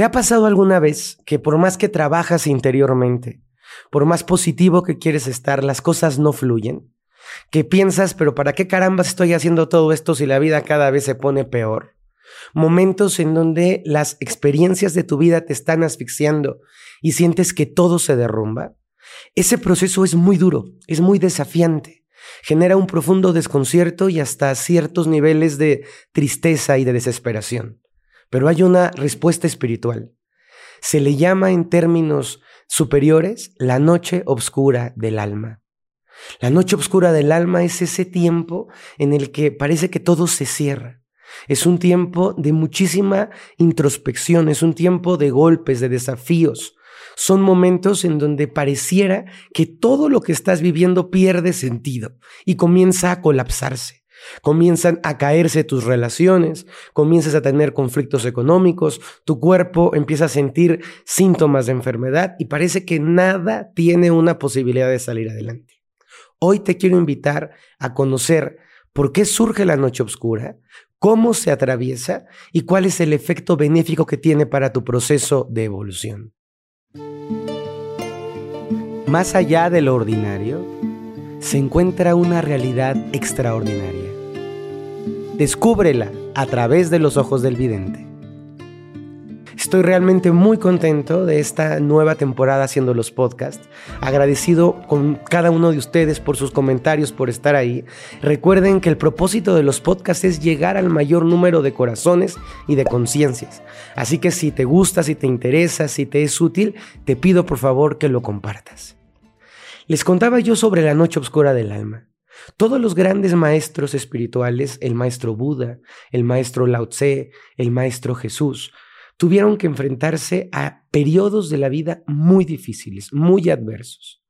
¿Te ha pasado alguna vez que por más que trabajas interiormente, por más positivo que quieres estar, las cosas no fluyen? Que piensas, pero ¿para qué carambas estoy haciendo todo esto si la vida cada vez se pone peor? Momentos en donde las experiencias de tu vida te están asfixiando y sientes que todo se derrumba. Ese proceso es muy duro, es muy desafiante. Genera un profundo desconcierto y hasta ciertos niveles de tristeza y de desesperación. Pero hay una respuesta espiritual. Se le llama en términos superiores la noche oscura del alma. La noche oscura del alma es ese tiempo en el que parece que todo se cierra. Es un tiempo de muchísima introspección, es un tiempo de golpes, de desafíos. Son momentos en donde pareciera que todo lo que estás viviendo pierde sentido y comienza a colapsarse. Comienzan a caerse tus relaciones, comienzas a tener conflictos económicos, tu cuerpo empieza a sentir síntomas de enfermedad y parece que nada tiene una posibilidad de salir adelante. Hoy te quiero invitar a conocer por qué surge la noche oscura, cómo se atraviesa y cuál es el efecto benéfico que tiene para tu proceso de evolución. Más allá de lo ordinario, se encuentra una realidad extraordinaria. Descúbrela a través de los ojos del vidente. Estoy realmente muy contento de esta nueva temporada haciendo los podcasts. Agradecido con cada uno de ustedes por sus comentarios, por estar ahí. Recuerden que el propósito de los podcasts es llegar al mayor número de corazones y de conciencias. Así que si te gusta, si te interesa, si te es útil, te pido por favor que lo compartas. Les contaba yo sobre la noche oscura del alma. Todos los grandes maestros espirituales, el maestro Buda, el maestro Lao Tse, el maestro Jesús, tuvieron que enfrentarse a periodos de la vida muy difíciles, muy adversos.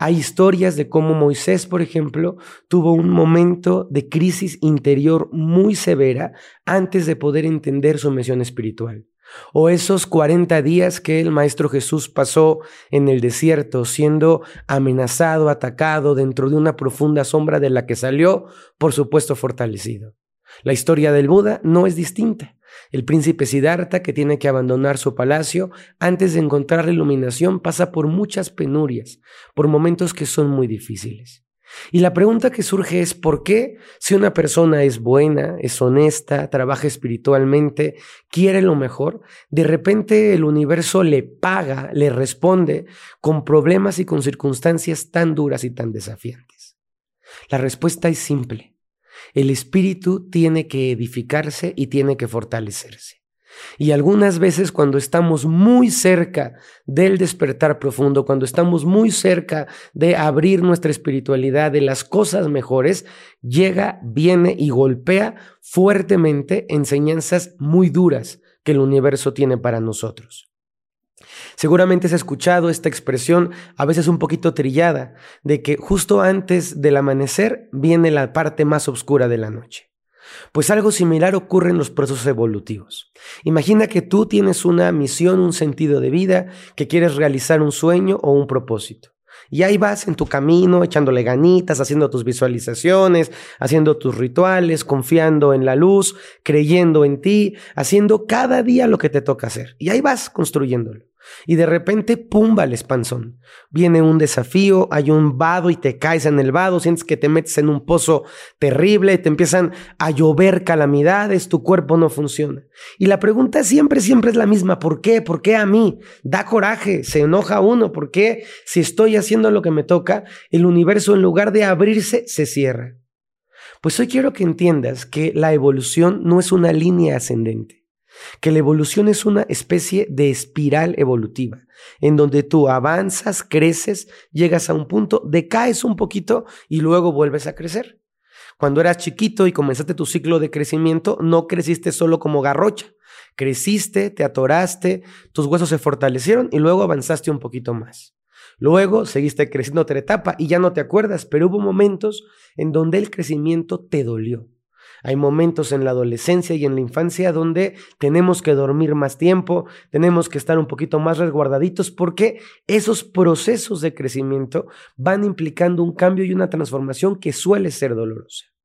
Hay historias de cómo Moisés, por ejemplo, tuvo un momento de crisis interior muy severa antes de poder entender su misión espiritual. O esos 40 días que el Maestro Jesús pasó en el desierto siendo amenazado, atacado dentro de una profunda sombra de la que salió, por supuesto, fortalecido. La historia del Buda no es distinta. El príncipe Siddhartha, que tiene que abandonar su palacio antes de encontrar la iluminación, pasa por muchas penurias, por momentos que son muy difíciles. Y la pregunta que surge es ¿por qué si una persona es buena, es honesta, trabaja espiritualmente, quiere lo mejor, de repente el universo le paga, le responde con problemas y con circunstancias tan duras y tan desafiantes? La respuesta es simple. El espíritu tiene que edificarse y tiene que fortalecerse. Y algunas veces cuando estamos muy cerca del despertar profundo, cuando estamos muy cerca de abrir nuestra espiritualidad, de las cosas mejores, llega, viene y golpea fuertemente enseñanzas muy duras que el universo tiene para nosotros. Seguramente has escuchado esta expresión, a veces un poquito trillada, de que justo antes del amanecer viene la parte más oscura de la noche. Pues algo similar ocurre en los procesos evolutivos. Imagina que tú tienes una misión, un sentido de vida, que quieres realizar un sueño o un propósito. Y ahí vas en tu camino, echándole ganitas, haciendo tus visualizaciones, haciendo tus rituales, confiando en la luz, creyendo en ti, haciendo cada día lo que te toca hacer. Y ahí vas construyéndolo. Y de repente, pumba el espanzón. Viene un desafío, hay un vado y te caes en el vado, sientes que te metes en un pozo terrible, te empiezan a llover calamidades, tu cuerpo no funciona. Y la pregunta siempre, siempre es la misma. ¿Por qué? ¿Por qué a mí? Da coraje, se enoja uno. ¿Por qué? Si estoy haciendo lo que me toca, el universo en lugar de abrirse, se cierra. Pues hoy quiero que entiendas que la evolución no es una línea ascendente que la evolución es una especie de espiral evolutiva, en donde tú avanzas, creces, llegas a un punto, decaes un poquito y luego vuelves a crecer. Cuando eras chiquito y comenzaste tu ciclo de crecimiento, no creciste solo como garrocha, creciste, te atoraste, tus huesos se fortalecieron y luego avanzaste un poquito más. Luego seguiste creciendo otra etapa y ya no te acuerdas, pero hubo momentos en donde el crecimiento te dolió hay momentos en la adolescencia y en la infancia donde tenemos que dormir más tiempo, tenemos que estar un poquito más resguardaditos porque esos procesos de crecimiento van implicando un cambio y una transformación que suele ser dolorosa.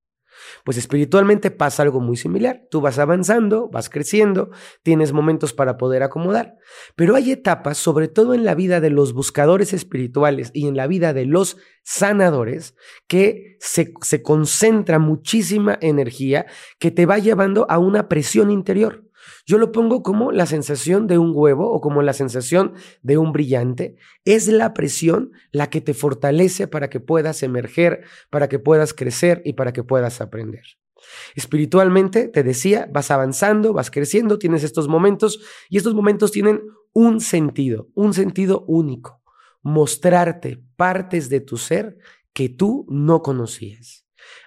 Pues espiritualmente pasa algo muy similar. Tú vas avanzando, vas creciendo, tienes momentos para poder acomodar, pero hay etapas, sobre todo en la vida de los buscadores espirituales y en la vida de los sanadores, que se, concentra muchísima energía que te va llevando a una presión interior. Yo lo pongo como la sensación de un huevo o como la sensación de un brillante. Es la presión la que te fortalece para que puedas emerger, para que puedas crecer y para que puedas aprender. Espiritualmente, te decía, vas avanzando, vas creciendo, tienes estos momentos y estos momentos tienen un sentido, un sentido único, mostrarte partes de tu ser que tú no conocías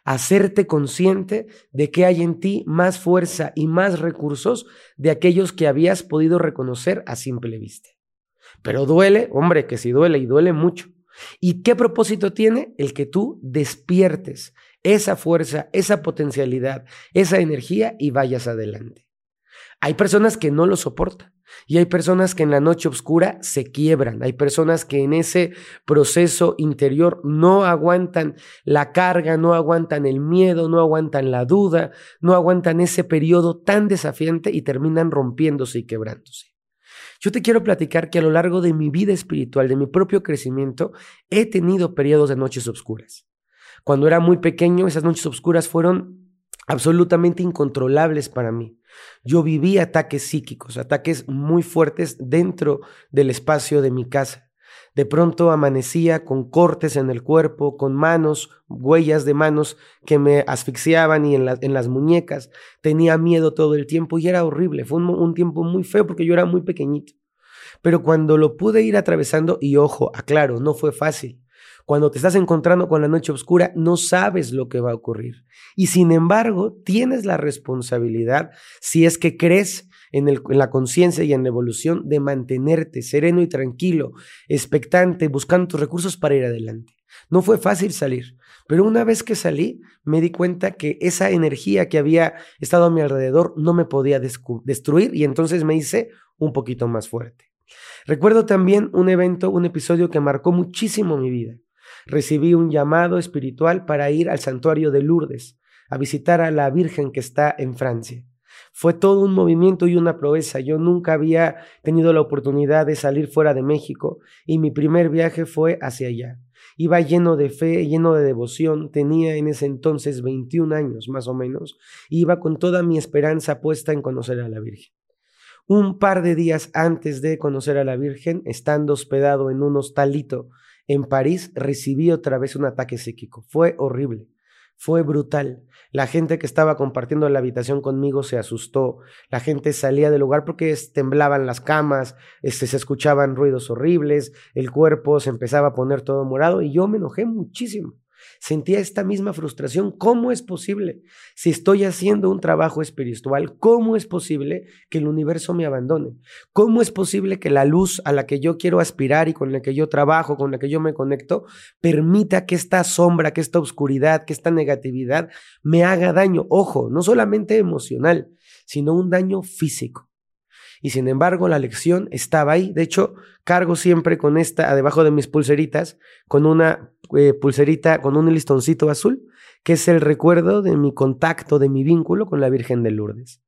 hacerte consciente de que hay en ti más fuerza y más recursos de aquellos que habías podido reconocer a simple vista. Pero duele, hombre, que si duele y duele mucho. ¿Y qué propósito tiene? El que tú despiertes esa fuerza, esa potencialidad, esa energía y vayas adelante. Hay personas que no lo soportan. Y hay personas que en la noche oscura se quiebran, hay personas que en ese proceso interior no aguantan la carga, no aguantan el miedo, no aguantan la duda, no aguantan ese periodo tan desafiante y terminan rompiéndose y quebrándose. Yo te quiero platicar que a lo largo de mi vida espiritual, de mi propio crecimiento, he tenido periodos de noches oscuras. Cuando era muy pequeño, esas noches oscuras fueron absolutamente incontrolables para mí. Yo viví ataques psíquicos, ataques muy fuertes dentro del espacio de mi casa. De pronto amanecía con cortes en el cuerpo, con manos, huellas de manos que me asfixiaban y en, las muñecas. Tenía miedo todo el tiempo y era horrible. Fue un tiempo muy feo porque yo era muy pequeñito. Pero cuando lo pude ir atravesando, y ojo, aclaro, no fue fácil. Cuando te estás encontrando con la noche oscura, no sabes lo que va a ocurrir. Y sin embargo, tienes la responsabilidad, si es que crees en, la conciencia y en la evolución, de mantenerte sereno y tranquilo, expectante, buscando tus recursos para ir adelante. No fue fácil salir, pero una vez que salí, me di cuenta que esa energía que había estado a mi alrededor no me podía destruir y entonces me hice un poquito más fuerte. Recuerdo también un evento, un episodio que marcó muchísimo mi vida recibí un llamado espiritual para ir al santuario de Lourdes, a visitar a la Virgen que está en Francia. Fue todo un movimiento y una proeza. Yo nunca había tenido la oportunidad de salir fuera de México y mi primer viaje fue hacia allá. Iba lleno de fe, lleno de devoción, tenía en ese entonces 21 años más o menos, iba con toda mi esperanza puesta en conocer a la Virgen. Un par de días antes de conocer a la Virgen, estando hospedado en un hostalito en París recibí otra vez un ataque psíquico. Fue horrible. Fue brutal. La gente que estaba compartiendo la habitación conmigo se asustó. La gente salía del lugar porque temblaban las camas, este, se escuchaban ruidos horribles, el cuerpo se empezaba a poner todo morado y yo me enojé muchísimo. Sentía esta misma frustración. ¿Cómo es posible? Si estoy haciendo un trabajo espiritual, ¿cómo es posible que el universo me abandone? ¿Cómo es posible que la luz a la que yo quiero aspirar y con la que yo trabajo, con la que yo me conecto, permita que esta sombra, que esta oscuridad, que esta negatividad me haga daño? Ojo, no solamente emocional, sino un daño físico. Y sin embargo, la lección estaba ahí. De hecho, cargo siempre con esta, debajo de mis pulseritas, con una eh, pulserita, con un listoncito azul, que es el recuerdo de mi contacto, de mi vínculo con la Virgen de Lourdes.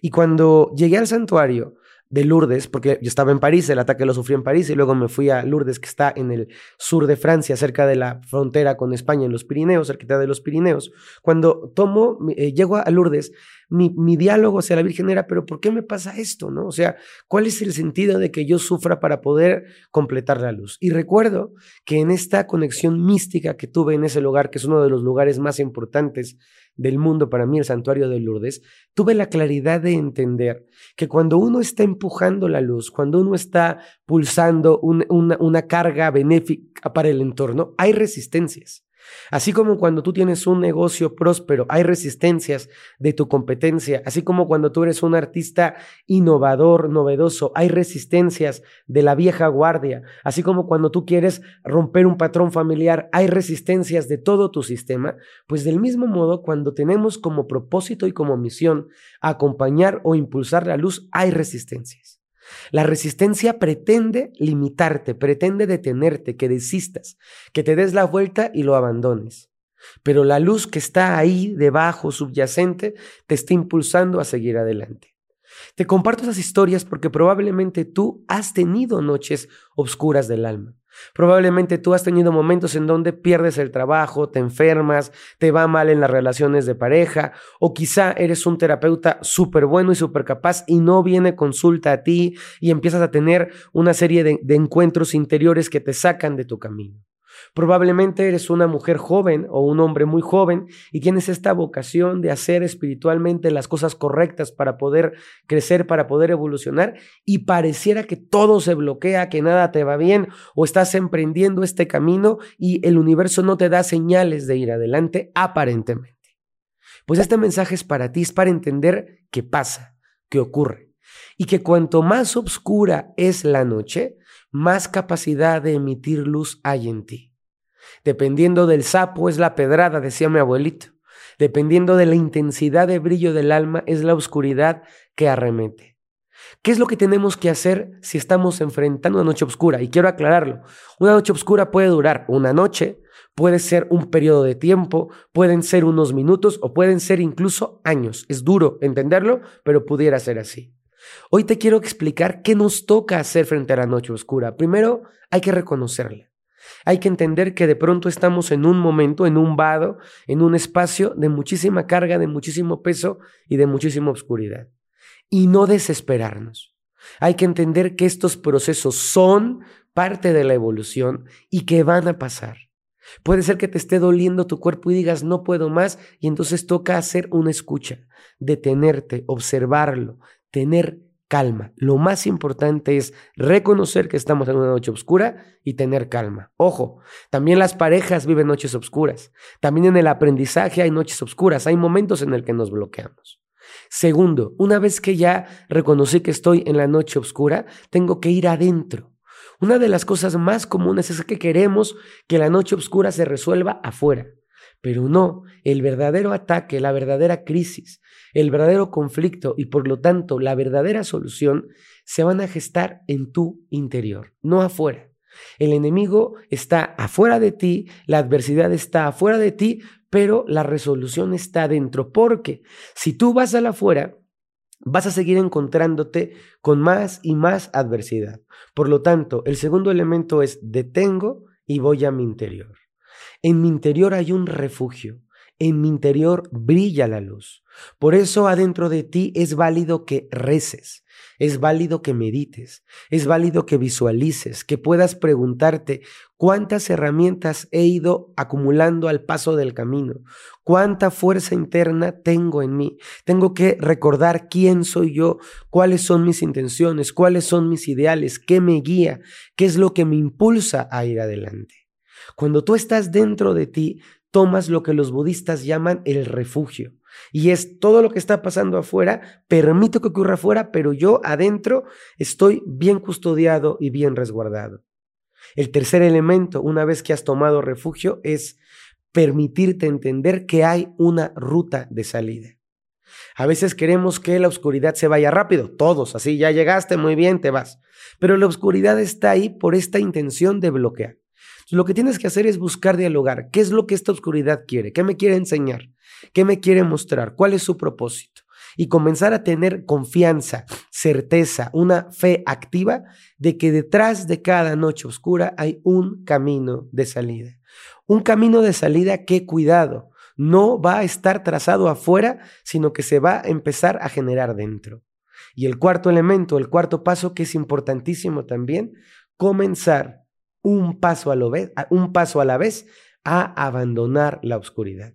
Y cuando llegué al santuario de Lourdes, porque yo estaba en París, el ataque lo sufrí en París, y luego me fui a Lourdes, que está en el sur de Francia, cerca de la frontera con España, en los Pirineos, cerquita de los Pirineos. Cuando tomo, eh, llego a Lourdes, mi, mi, diálogo hacia la Virgen era, pero ¿por qué me pasa esto? ¿no? O sea, ¿cuál es el sentido de que yo sufra para poder completar la luz? Y recuerdo que en esta conexión mística que tuve en ese lugar, que es uno de los lugares más importantes del mundo para mí, el santuario de Lourdes, tuve la claridad de entender que cuando uno está empujando la luz, cuando uno está pulsando una, una carga benéfica para el entorno, hay resistencias. Así como cuando tú tienes un negocio próspero, hay resistencias de tu competencia. Así como cuando tú eres un artista innovador, novedoso, hay resistencias de la vieja guardia. Así como cuando tú quieres romper un patrón familiar, hay resistencias de todo tu sistema. Pues del mismo modo, cuando tenemos como propósito y como misión acompañar o impulsar la luz, hay resistencias. La resistencia pretende limitarte, pretende detenerte, que desistas, que te des la vuelta y lo abandones. pero la luz que está ahí debajo, subyacente, te está impulsando a seguir adelante. Te comparto esas historias porque probablemente tú has tenido noches oscuras del alma. Probablemente tú has tenido momentos en donde pierdes el trabajo, te enfermas, te va mal en las relaciones de pareja, o quizá eres un terapeuta súper bueno y súper capaz y no viene consulta a ti y empiezas a tener una serie de, de encuentros interiores que te sacan de tu camino. Probablemente eres una mujer joven o un hombre muy joven y tienes esta vocación de hacer espiritualmente las cosas correctas para poder crecer, para poder evolucionar y pareciera que todo se bloquea, que nada te va bien o estás emprendiendo este camino y el universo no te da señales de ir adelante aparentemente. Pues este mensaje es para ti, es para entender qué pasa, qué ocurre y que cuanto más oscura es la noche, más capacidad de emitir luz hay en ti. Dependiendo del sapo es la pedrada, decía mi abuelito. Dependiendo de la intensidad de brillo del alma es la oscuridad que arremete. ¿Qué es lo que tenemos que hacer si estamos enfrentando una noche oscura? Y quiero aclararlo. Una noche oscura puede durar una noche, puede ser un periodo de tiempo, pueden ser unos minutos o pueden ser incluso años. Es duro entenderlo, pero pudiera ser así. Hoy te quiero explicar qué nos toca hacer frente a la noche oscura. Primero, hay que reconocerla. Hay que entender que de pronto estamos en un momento, en un vado, en un espacio de muchísima carga, de muchísimo peso y de muchísima oscuridad. Y no desesperarnos. Hay que entender que estos procesos son parte de la evolución y que van a pasar. Puede ser que te esté doliendo tu cuerpo y digas no puedo más y entonces toca hacer una escucha, detenerte, observarlo, tener calma. Lo más importante es reconocer que estamos en una noche oscura y tener calma. Ojo, también las parejas viven noches oscuras. También en el aprendizaje hay noches oscuras. Hay momentos en el que nos bloqueamos. Segundo, una vez que ya reconocí que estoy en la noche oscura, tengo que ir adentro. Una de las cosas más comunes es que queremos que la noche oscura se resuelva afuera. Pero no, el verdadero ataque, la verdadera crisis, el verdadero conflicto y por lo tanto la verdadera solución se van a gestar en tu interior, no afuera. El enemigo está afuera de ti, la adversidad está afuera de ti, pero la resolución está dentro, porque si tú vas a la afuera, vas a seguir encontrándote con más y más adversidad. Por lo tanto, el segundo elemento es detengo y voy a mi interior. En mi interior hay un refugio. En mi interior brilla la luz. Por eso adentro de ti es válido que reces, es válido que medites, es válido que visualices, que puedas preguntarte cuántas herramientas he ido acumulando al paso del camino, cuánta fuerza interna tengo en mí. Tengo que recordar quién soy yo, cuáles son mis intenciones, cuáles son mis ideales, qué me guía, qué es lo que me impulsa a ir adelante. Cuando tú estás dentro de ti, tomas lo que los budistas llaman el refugio. Y es todo lo que está pasando afuera, permito que ocurra afuera, pero yo adentro estoy bien custodiado y bien resguardado. El tercer elemento, una vez que has tomado refugio, es permitirte entender que hay una ruta de salida. A veces queremos que la oscuridad se vaya rápido, todos, así ya llegaste, muy bien, te vas. Pero la oscuridad está ahí por esta intención de bloquear. Lo que tienes que hacer es buscar dialogar. ¿Qué es lo que esta oscuridad quiere? ¿Qué me quiere enseñar? ¿Qué me quiere mostrar? ¿Cuál es su propósito? Y comenzar a tener confianza, certeza, una fe activa de que detrás de cada noche oscura hay un camino de salida. Un camino de salida que, cuidado, no va a estar trazado afuera, sino que se va a empezar a generar dentro. Y el cuarto elemento, el cuarto paso que es importantísimo también, comenzar un paso a, lo un paso a la vez a abandonar la oscuridad.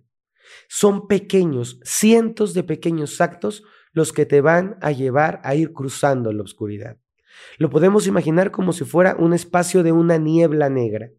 Son pequeños, cientos de pequeños actos los que te van a llevar a ir cruzando la oscuridad. Lo podemos imaginar como si fuera un espacio de una niebla negra.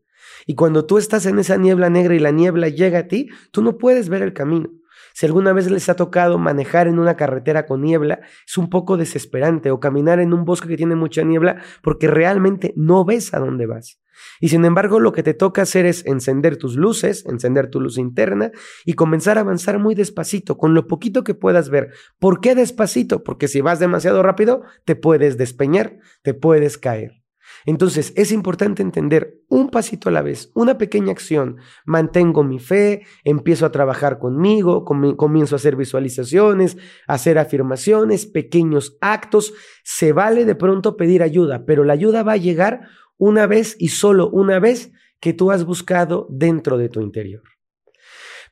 Y cuando tú estás en esa niebla negra y la niebla llega a ti, tú no puedes ver el camino. Si alguna vez les ha tocado manejar en una carretera con niebla, es un poco desesperante o caminar en un bosque que tiene mucha niebla porque realmente no ves a dónde vas. Y sin embargo, lo que te toca hacer es encender tus luces, encender tu luz interna y comenzar a avanzar muy despacito, con lo poquito que puedas ver. ¿Por qué despacito? Porque si vas demasiado rápido, te puedes despeñar, te puedes caer. Entonces es importante entender un pasito a la vez, una pequeña acción. Mantengo mi fe, empiezo a trabajar conmigo, comienzo a hacer visualizaciones, hacer afirmaciones, pequeños actos. Se vale de pronto pedir ayuda, pero la ayuda va a llegar una vez y solo una vez que tú has buscado dentro de tu interior.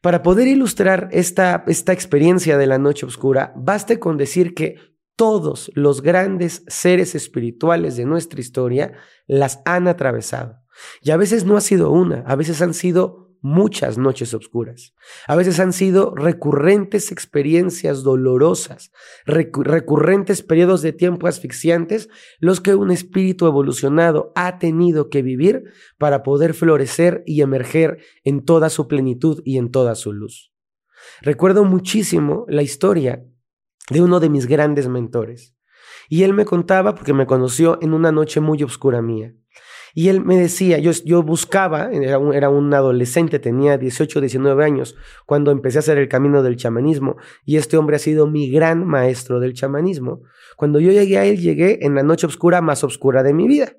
Para poder ilustrar esta, esta experiencia de la noche oscura, baste con decir que todos los grandes seres espirituales de nuestra historia las han atravesado. Y a veces no ha sido una, a veces han sido muchas noches oscuras. A veces han sido recurrentes experiencias dolorosas, recurrentes periodos de tiempo asfixiantes, los que un espíritu evolucionado ha tenido que vivir para poder florecer y emerger en toda su plenitud y en toda su luz. Recuerdo muchísimo la historia de uno de mis grandes mentores. Y él me contaba, porque me conoció en una noche muy oscura mía. Y él me decía, yo, yo buscaba, era un, era un adolescente, tenía 18, 19 años, cuando empecé a hacer el camino del chamanismo. Y este hombre ha sido mi gran maestro del chamanismo. Cuando yo llegué a él, llegué en la noche oscura más oscura de mi vida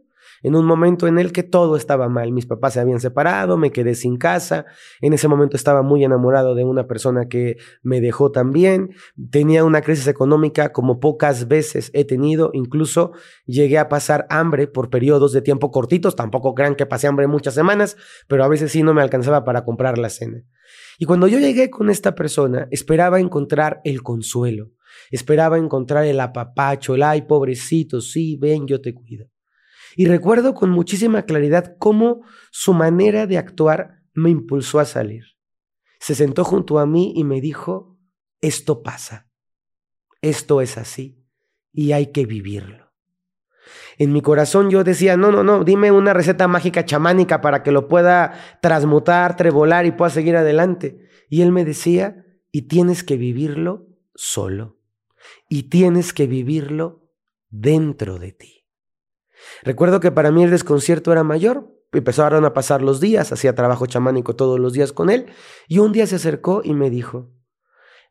en un momento en el que todo estaba mal. Mis papás se habían separado, me quedé sin casa, en ese momento estaba muy enamorado de una persona que me dejó también, tenía una crisis económica como pocas veces he tenido, incluso llegué a pasar hambre por periodos de tiempo cortitos, tampoco crean que pasé hambre muchas semanas, pero a veces sí no me alcanzaba para comprar la cena. Y cuando yo llegué con esta persona, esperaba encontrar el consuelo, esperaba encontrar el apapacho, el ay, pobrecito, sí, ven, yo te cuido. Y recuerdo con muchísima claridad cómo su manera de actuar me impulsó a salir. Se sentó junto a mí y me dijo, esto pasa, esto es así y hay que vivirlo. En mi corazón yo decía, no, no, no, dime una receta mágica chamánica para que lo pueda transmutar, trebolar y pueda seguir adelante. Y él me decía, y tienes que vivirlo solo. Y tienes que vivirlo dentro de ti. Recuerdo que para mí el desconcierto era mayor. Empezaron a pasar los días, hacía trabajo chamánico todos los días con él, y un día se acercó y me dijo,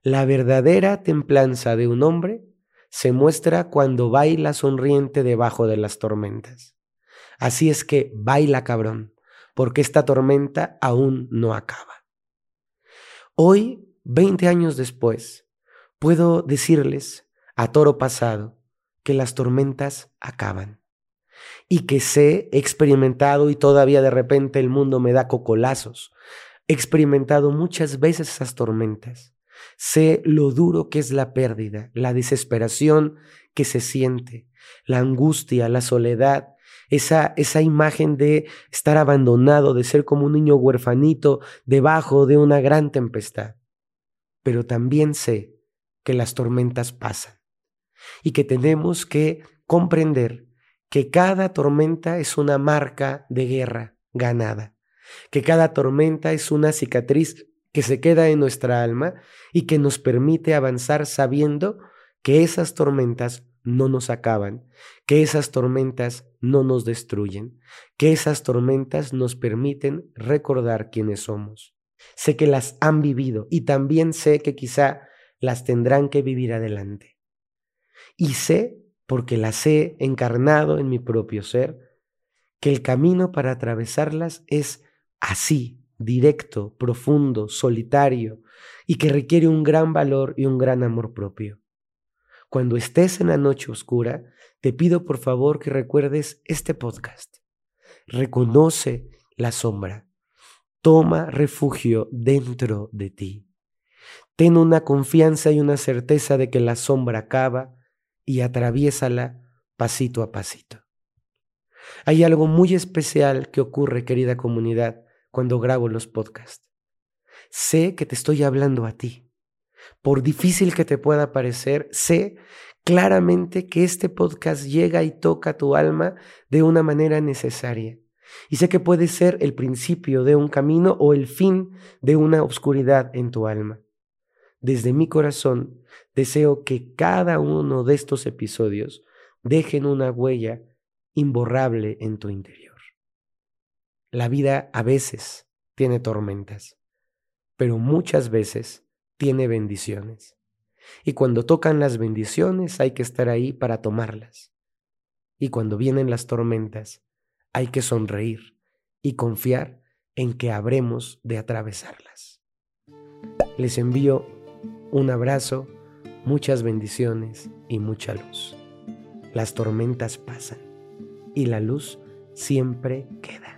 la verdadera templanza de un hombre se muestra cuando baila sonriente debajo de las tormentas. Así es que baila cabrón, porque esta tormenta aún no acaba. Hoy, 20 años después, puedo decirles a toro pasado que las tormentas acaban y que sé, he experimentado y todavía de repente el mundo me da cocolazos. He experimentado muchas veces esas tormentas. Sé lo duro que es la pérdida, la desesperación que se siente, la angustia, la soledad, esa, esa imagen de estar abandonado, de ser como un niño huerfanito debajo de una gran tempestad. Pero también sé que las tormentas pasan y que tenemos que comprender que cada tormenta es una marca de guerra ganada, que cada tormenta es una cicatriz que se queda en nuestra alma y que nos permite avanzar sabiendo que esas tormentas no nos acaban, que esas tormentas no nos destruyen, que esas tormentas nos permiten recordar quiénes somos. Sé que las han vivido y también sé que quizá las tendrán que vivir adelante. Y sé porque las he encarnado en mi propio ser, que el camino para atravesarlas es así, directo, profundo, solitario, y que requiere un gran valor y un gran amor propio. Cuando estés en la noche oscura, te pido por favor que recuerdes este podcast. Reconoce la sombra. Toma refugio dentro de ti. Ten una confianza y una certeza de que la sombra acaba y atraviésala pasito a pasito. Hay algo muy especial que ocurre, querida comunidad, cuando grabo los podcasts. Sé que te estoy hablando a ti. Por difícil que te pueda parecer, sé claramente que este podcast llega y toca tu alma de una manera necesaria. Y sé que puede ser el principio de un camino o el fin de una oscuridad en tu alma. Desde mi corazón deseo que cada uno de estos episodios dejen una huella imborrable en tu interior. La vida a veces tiene tormentas, pero muchas veces tiene bendiciones. Y cuando tocan las bendiciones hay que estar ahí para tomarlas. Y cuando vienen las tormentas, hay que sonreír y confiar en que habremos de atravesarlas. Les envío un abrazo, muchas bendiciones y mucha luz. Las tormentas pasan y la luz siempre queda.